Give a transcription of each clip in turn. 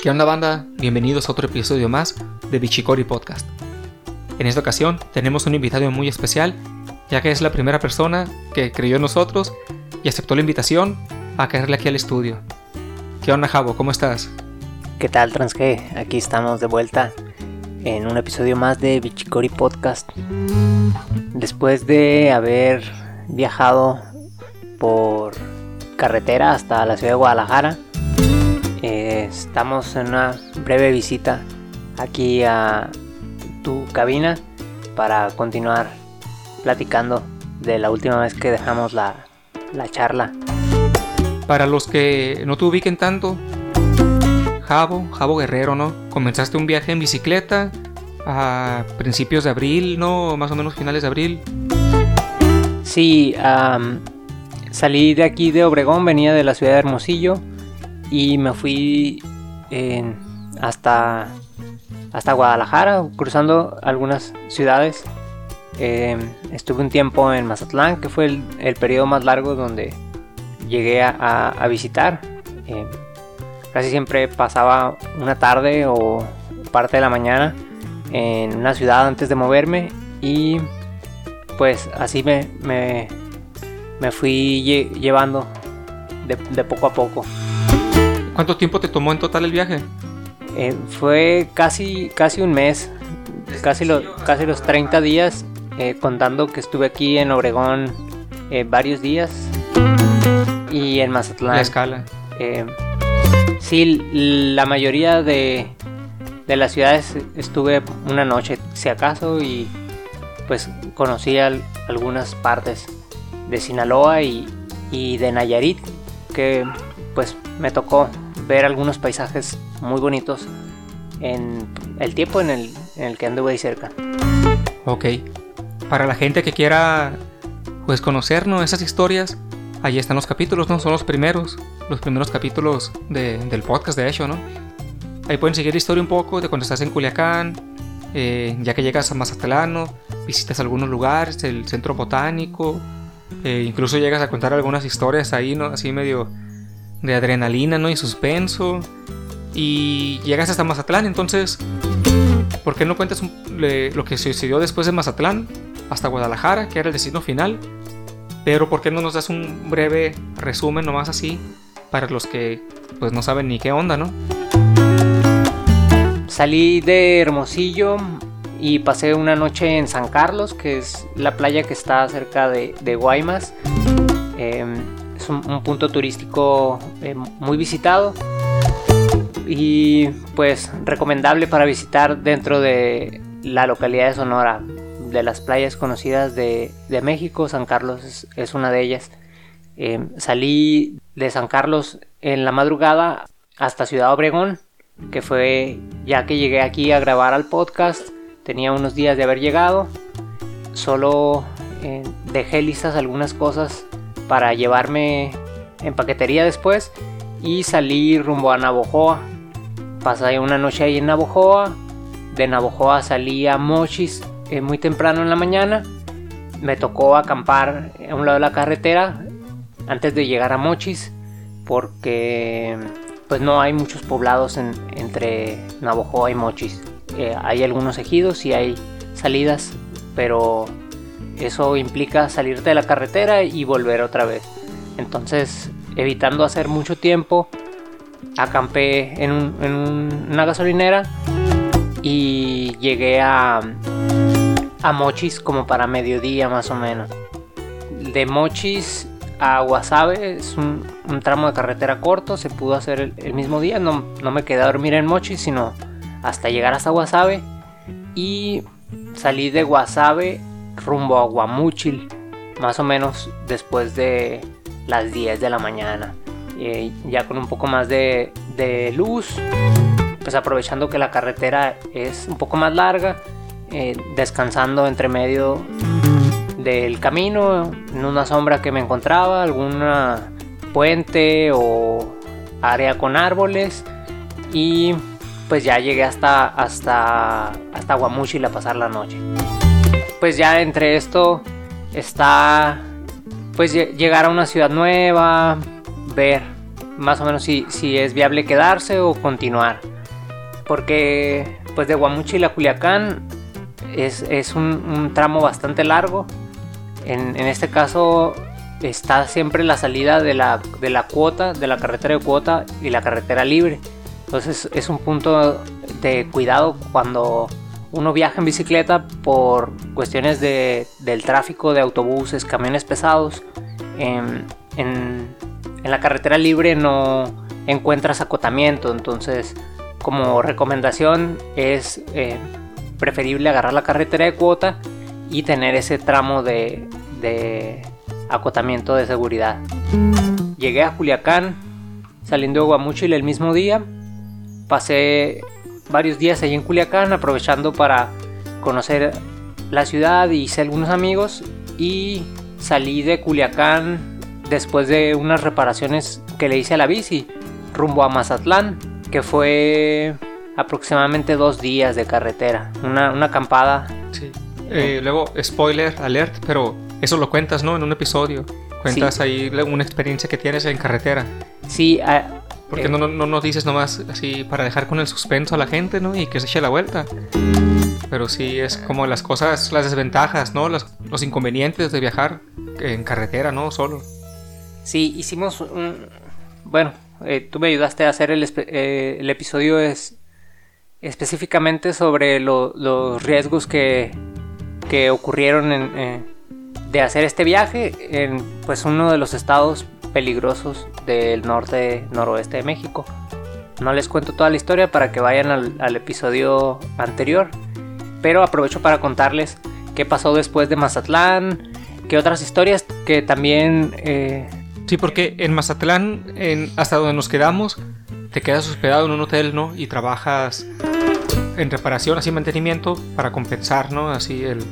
¿Qué onda banda? Bienvenidos a otro episodio más de Bichicori Podcast. En esta ocasión tenemos un invitado muy especial, ya que es la primera persona que creyó en nosotros y aceptó la invitación a caerle aquí al estudio. ¿Qué onda Javo? ¿Cómo estás? ¿Qué tal Transge? Aquí estamos de vuelta en un episodio más de Bichicori Podcast. Después de haber viajado por carretera hasta la ciudad de Guadalajara, eh, estamos en una breve visita aquí a tu cabina para continuar platicando de la última vez que dejamos la, la charla. Para los que no te ubiquen tanto, Javo, Javo Guerrero, ¿no? Comenzaste un viaje en bicicleta a principios de abril, ¿no? Más o menos finales de abril. Sí, salí de aquí de Obregón, venía de la ciudad de Hermosillo y me fui hasta, hasta Guadalajara, cruzando algunas ciudades. Em, estuve un tiempo en Mazatlán, que fue el, periodo más largo donde llegué a, visitar. Em, casi siempre pasaba una tarde o parte de la mañana en una ciudad antes de moverme y pues así me, me, fui llevando de poco a poco. ¿Cuánto tiempo te tomó en total el viaje? Eh, fue casi, casi un mes, casi, casi los 30 días, eh, contando que estuve aquí en Obregón eh, varios días y en Mazatlán. La escala. sí, la mayoría de, de las ciudades estuve una noche, si acaso, y pues conocí algunas partes de Sinaloa y, y de Nayarit, que pues me tocó ver algunos paisajes muy bonitos en el tiempo en el, en el que anduve ahí cerca. Ok. Para la gente que quiera pues conocernos esas historias, ahí están los capítulos, ¿no? Son los primeros, los primeros capítulos del podcast, de hecho, ¿no? Ahí pueden seguir la historia un poco de cuando estás en Culiacán, eh, ya que llegas a Mazatlán, visitas algunos lugares, el centro botánico, eh, incluso llegas a contar algunas historias ahí, ¿no? Así medio de adrenalina, ¿no? Y suspenso. Y llegas hasta Mazatlán, entonces, ¿por qué no cuentas lo que sucedió después de Mazatlán hasta Guadalajara, que era el destino final? Pero ¿por qué no nos das un breve resumen nomás así para los que pues no saben ni qué onda, ¿no? Salí de Hermosillo y pasé una noche en San Carlos, que es la playa que está cerca de, Guaymas. Em, es un, punto turístico eh, muy visitado y pues recomendable para visitar dentro de la localidad de Sonora. De las playas conocidas de, México, San Carlos es, una de ellas. Eh, salí de San Carlos en la madrugada hasta Ciudad Obregón, que fue ya que llegué aquí a grabar al podcast. Tenía unos días de haber llegado. Solo eh, dejé listas algunas cosas para llevarme en paquetería después y salí rumbo a Navojoa. Pasé una noche ahí en Navojoa. De Navojoa salí a Mochis eh, muy temprano en la mañana. Me tocó acampar a un lado de la carretera antes de llegar a Mochis porque pues no hay muchos poblados entre Navojoa y Mochis. Eh, hay algunos ejidos y hay salidas, pero eso implica salirte de la carretera y volver otra vez. Entonces, evitando hacer mucho tiempo, acampé en, una gasolinera y llegué a, a Mochis como para mediodía más o menos. De Mochis a Guasave es un, tramo de carretera corto, se pudo hacer el, mismo día, no, no, me quedé a dormir en Mochis, sino hasta llegar hasta Guasave y salí de Guasave rumbo a Guamúchil, más o menos después de las 10 de la mañana, eh, ya con un poco más de, luz, pues aprovechando que la carretera es un poco más larga, eh, descansando entre medio del camino, en una sombra que me encontraba, alguna puente o área con árboles y pues ya llegué hasta hasta hasta Guamúchil a pasar la noche pues ya entre esto está pues llegar a una ciudad nueva, ver más o menos si, si es viable quedarse o continuar. Porque pues de Guamuchil a Culiacán es, es un, un, tramo bastante largo. En, en, este caso está siempre la salida de la, de la cuota, de la carretera de cuota y la carretera libre. Entonces es un punto de cuidado cuando uno viaja en bicicleta por cuestiones de, del tráfico de autobuses, camiones pesados. En, en, la carretera libre no encuentras acotamiento, entonces como recomendación es eh, preferible agarrar la carretera de cuota y tener ese tramo de, de acotamiento de seguridad. Llegué a Culiacán saliendo de Guamuchil el mismo día. Pasé varios días allí en Culiacán aprovechando para conocer la ciudad y hice algunos amigos y salí de Culiacán después de unas reparaciones que le hice a la bici rumbo a Mazatlán que fue aproximadamente dos días de carretera una, una acampada. Sí. eh, luego spoiler alert pero eso lo cuentas no en un episodio. Cuentas sí. ahí una experiencia que tienes en carretera. Sí porque eh, no, no, no nos dices nomás así para dejar con el suspenso a la gente, ¿no? Y que se eche la vuelta. Pero sí es como las cosas, las desventajas, ¿no? Los, los inconvenientes de viajar en carretera, ¿no? Solo. Sí, hicimos un... Bueno, eh, tú me ayudaste a hacer el, eh, el episodio es específicamente sobre lo, los riesgos que, que ocurrieron en, eh, de hacer este viaje en pues uno de los estados peligrosos del norte noroeste de México. No les cuento toda la historia para que vayan al, al, episodio anterior, pero aprovecho para contarles qué pasó después de Mazatlán, qué otras historias que también... Eh... Sí, porque en Mazatlán, en, hasta donde nos quedamos, te quedas hospedado en un hotel, ¿no? Y trabajas en reparación, así mantenimiento, para compensar, ¿no? Así el...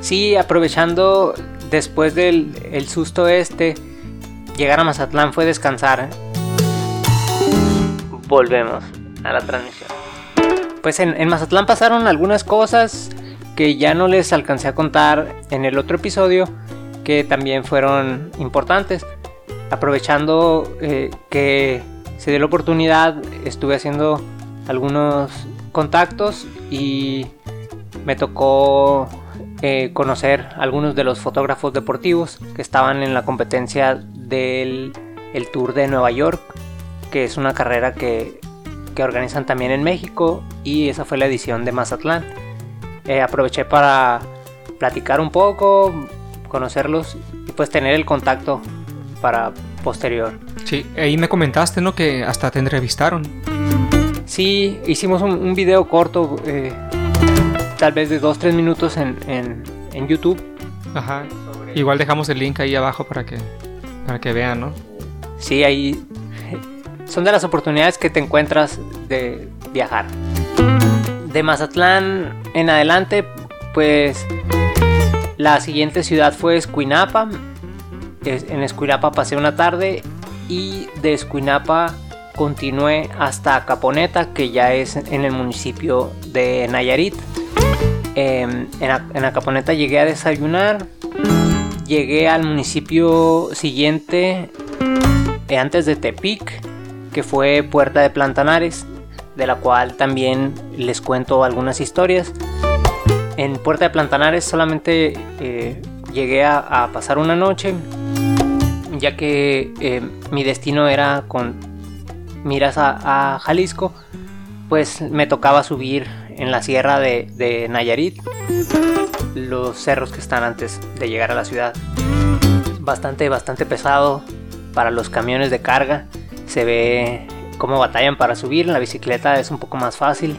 Sí, aprovechando después del el susto este, llegar a Mazatlán fue descansar. Volvemos a la transmisión. Pues en, en, Mazatlán pasaron algunas cosas que ya no les alcancé a contar en el otro episodio, que también fueron importantes. Aprovechando eh, que se dio la oportunidad, estuve haciendo algunos contactos y me tocó eh, conocer algunos de los fotógrafos deportivos que estaban en la competencia del el Tour de Nueva York, que es una carrera que, que organizan también en México y esa fue la edición de Mazatlán. Eh, aproveché para platicar un poco, conocerlos y pues tener el contacto para posterior. Sí, ahí me comentaste, ¿no? Que hasta te entrevistaron. Sí, hicimos un, un video corto, eh, tal vez de 2-3 minutos en, en, en, YouTube. Ajá. Igual dejamos el link ahí abajo para que para que vean, ¿no? Sí, ahí son de las oportunidades que te encuentras de viajar. De Mazatlán en adelante, pues la siguiente ciudad fue Escuinapa. En Escuinapa pasé una tarde y de Escuinapa continué hasta Caponeta, que ya es en el municipio de Nayarit. En, en Acaponeta llegué a desayunar, llegué al municipio siguiente eh, antes de Tepic, que fue Puerta de Plantanares, de la cual también les cuento algunas historias. En Puerta de Plantanares solamente eh, llegué a, a, pasar una noche, ya que eh, mi destino era con miras a, a, Jalisco, pues me tocaba subir en la sierra de, de Nayarit los cerros que están antes de llegar a la ciudad. Bastante, bastante pesado para los camiones de carga. Se ve cómo batallan para subir. La bicicleta es un poco más fácil.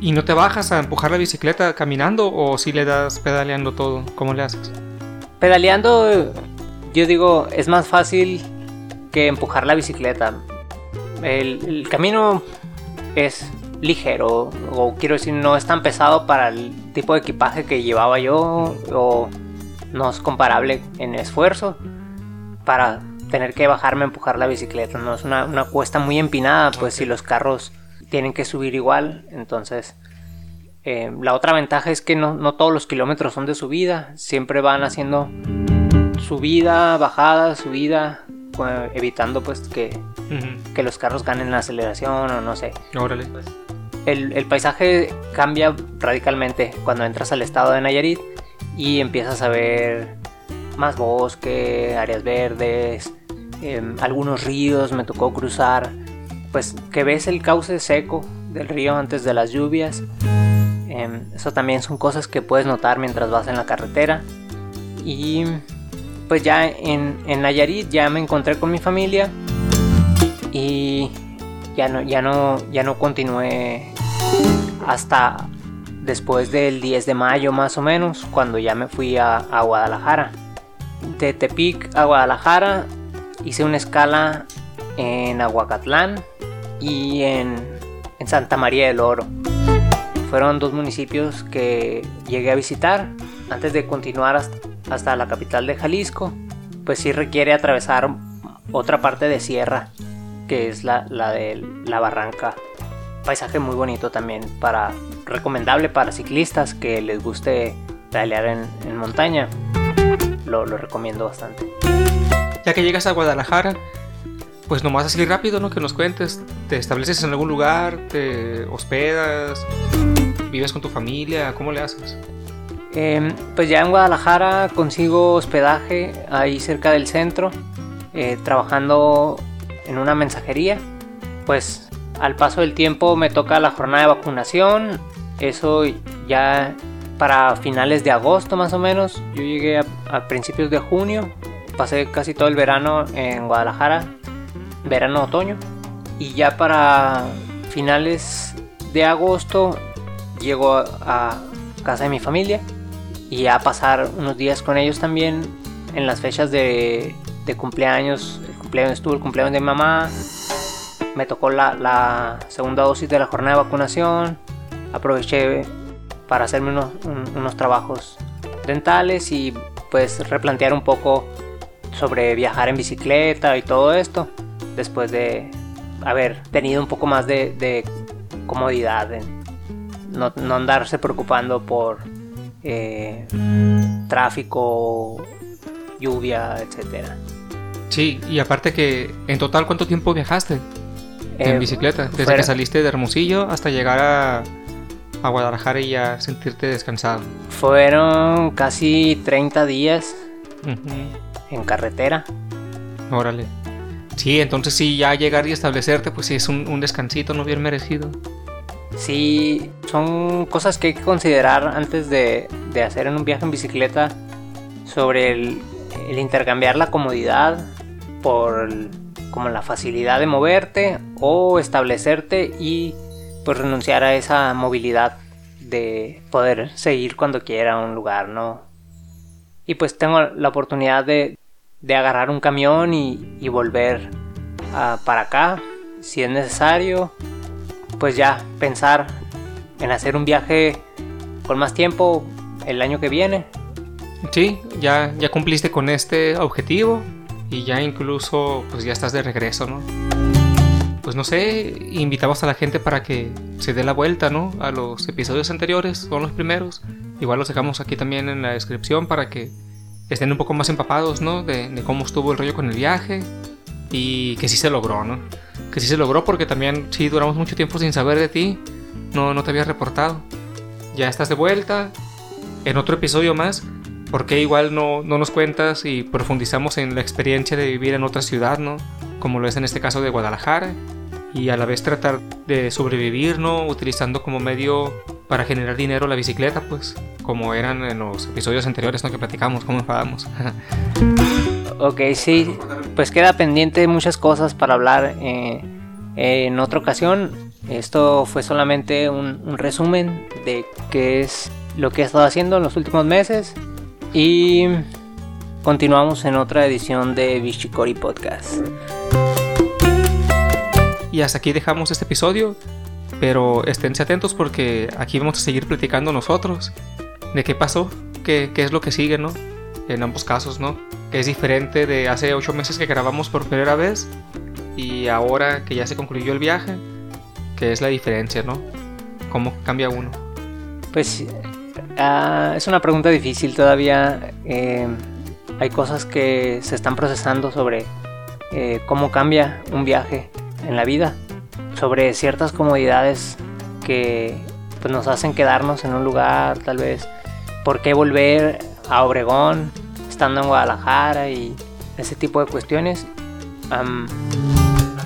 ¿Y no te bajas a empujar la bicicleta caminando o si le das pedaleando todo? ¿Cómo le haces? Pedaleando, yo digo, es más fácil que empujar la bicicleta. El, el camino es ligero o quiero decir no es tan pesado para el tipo de equipaje que llevaba yo o no es comparable en esfuerzo para tener que bajarme a empujar la bicicleta no es una, una cuesta muy empinada pues okay. si los carros tienen que subir igual entonces eh, la otra ventaja es que no, no todos los kilómetros son de subida siempre van haciendo subida bajada subida evitando pues que, que los carros ganen la aceleración o no sé. Órale. El, paisaje cambia radicalmente cuando entras al estado de Nayarit y empiezas a ver más bosque, áreas verdes, em, algunos ríos me tocó cruzar, pues que ves el cauce seco del río antes de las lluvias. Em, eso también son cosas que puedes notar mientras vas en la carretera. Y pues ya en, en Nayarit ya me encontré con mi familia y ya no, ya no, ya no continué hasta después del 10 de mayo más o menos, cuando ya me fui a, Guadalajara. De Tepic a Guadalajara hice una escala en Aguacatlán y en, en Santa María del Oro. Fueron dos municipios que llegué a visitar antes de continuar hasta, hasta la capital de Jalisco. Pues sí requiere atravesar otra parte de sierra, que es la, la de la barranca. Paisaje muy bonito también, para recomendable para ciclistas que les guste pedalear en, en montaña. Lo, lo recomiendo bastante. Ya que llegas a Guadalajara, pues nomás así rápido, ¿no? Que nos cuentes. ¿Te estableces en algún lugar? ¿Te hospedas? ¿Vives con tu familia? ¿Cómo le haces? Eh, pues ya en Guadalajara consigo hospedaje ahí cerca del centro, eh, trabajando en una mensajería. Pues al paso del tiempo me toca la jornada de vacunación. Eso ya para finales de agosto más o menos. Yo llegué a, principios de junio. Pasé casi todo el verano en Guadalajara. Verano, otoño. Y ya para finales de agosto llego a, casa de mi familia y a pasar unos días con ellos también en las fechas de cumpleaños. Cumpleaños estuvo el cumpleaños de mi mamá. Me tocó la, segunda dosis de la jornada de vacunación. Aproveché para hacerme unos, un- unos trabajos dentales y pues replantear un poco sobre viajar en bicicleta y todo esto. Después de haber tenido un poco más de, comodidad. en no, no andarse preocupando por eh, tráfico, lluvia, etcétera. Sí, y aparte que en total, ¿cuánto tiempo viajaste Eh, en bicicleta? Desde fuera- que saliste de Hermosillo hasta llegar a, a Guadalajara y ya sentirte descansado. Fueron casi 30 días en carretera. Órale. Sí, entonces sí, ya llegar y establecerte, pues sí es un, un descansito no bien merecido. Sí, son cosas que hay que considerar antes de, de hacer en un viaje en bicicleta sobre el, el intercambiar la comodidad por como la facilidad de moverte o establecerte y pues renunciar a esa movilidad de poder seguir cuando quiera a un lugar, ¿no? Y pues tengo la oportunidad de, de agarrar un camión y, y volver ah, para acá si es necesario pues ya pensar en hacer un viaje con más tiempo el año que viene. Sí, ya, ya cumpliste con este objetivo y ya incluso pues ya estás de regreso, ¿no? Pues no sé, invitamos a la gente para que se dé la vuelta, ¿no? A los episodios anteriores, son los primeros. Igual los dejamos aquí también en la descripción para que estén un poco más empapados, ¿no? De, cómo estuvo el rollo con el viaje y que sí se logró, ¿no? Que sí se logró porque también sí duramos mucho tiempo sin saber de ti, no, no te había reportado. Ya estás de vuelta en otro episodio más. ¿Por qué igual no, no nos cuentas y profundizamos en la experiencia de vivir en otra ciudad, ¿no? Como lo es en este caso de Guadalajara. Y a la vez tratar de sobrevivir, ¿no? Utilizando como medio para generar dinero la bicicleta, pues. Como eran en los episodios anteriores, ¿no? Que platicamos, cómo enfadamos. Ok, sí, pues queda pendiente muchas cosas para hablar eh, en otra ocasión. Esto fue solamente un, un resumen de qué es lo que he estado haciendo en los últimos meses. Y continuamos en otra edición de Bichicori Podcast. y hasta aquí dejamos este episodio. Pero esténse atentos porque aquí vamos a seguir platicando nosotros de qué pasó, qué, qué es lo que sigue, ¿no? En ambos casos, ¿no? Que es diferente de hace ocho meses que grabamos por primera vez y ahora que ya se concluyó el viaje, que es la diferencia, ¿no? ¿Cómo cambia uno? Pues ah, es una pregunta difícil todavía. eh, hay cosas que se están procesando sobre eh, cómo cambia un viaje en la vida, sobre ciertas comodidades que pues, nos hacen quedarnos en un lugar, tal vez, por qué volver a Obregón estando en Guadalajara y ese tipo de cuestiones.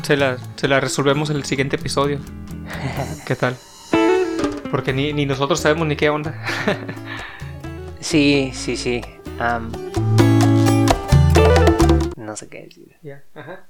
se, la, se la resolvemos en el siguiente episodio. ¿Qué tal? Porque ni, ni nosotros sabemos ni qué onda. sí, sí, sí. no sé qué decir. Ya, ajá.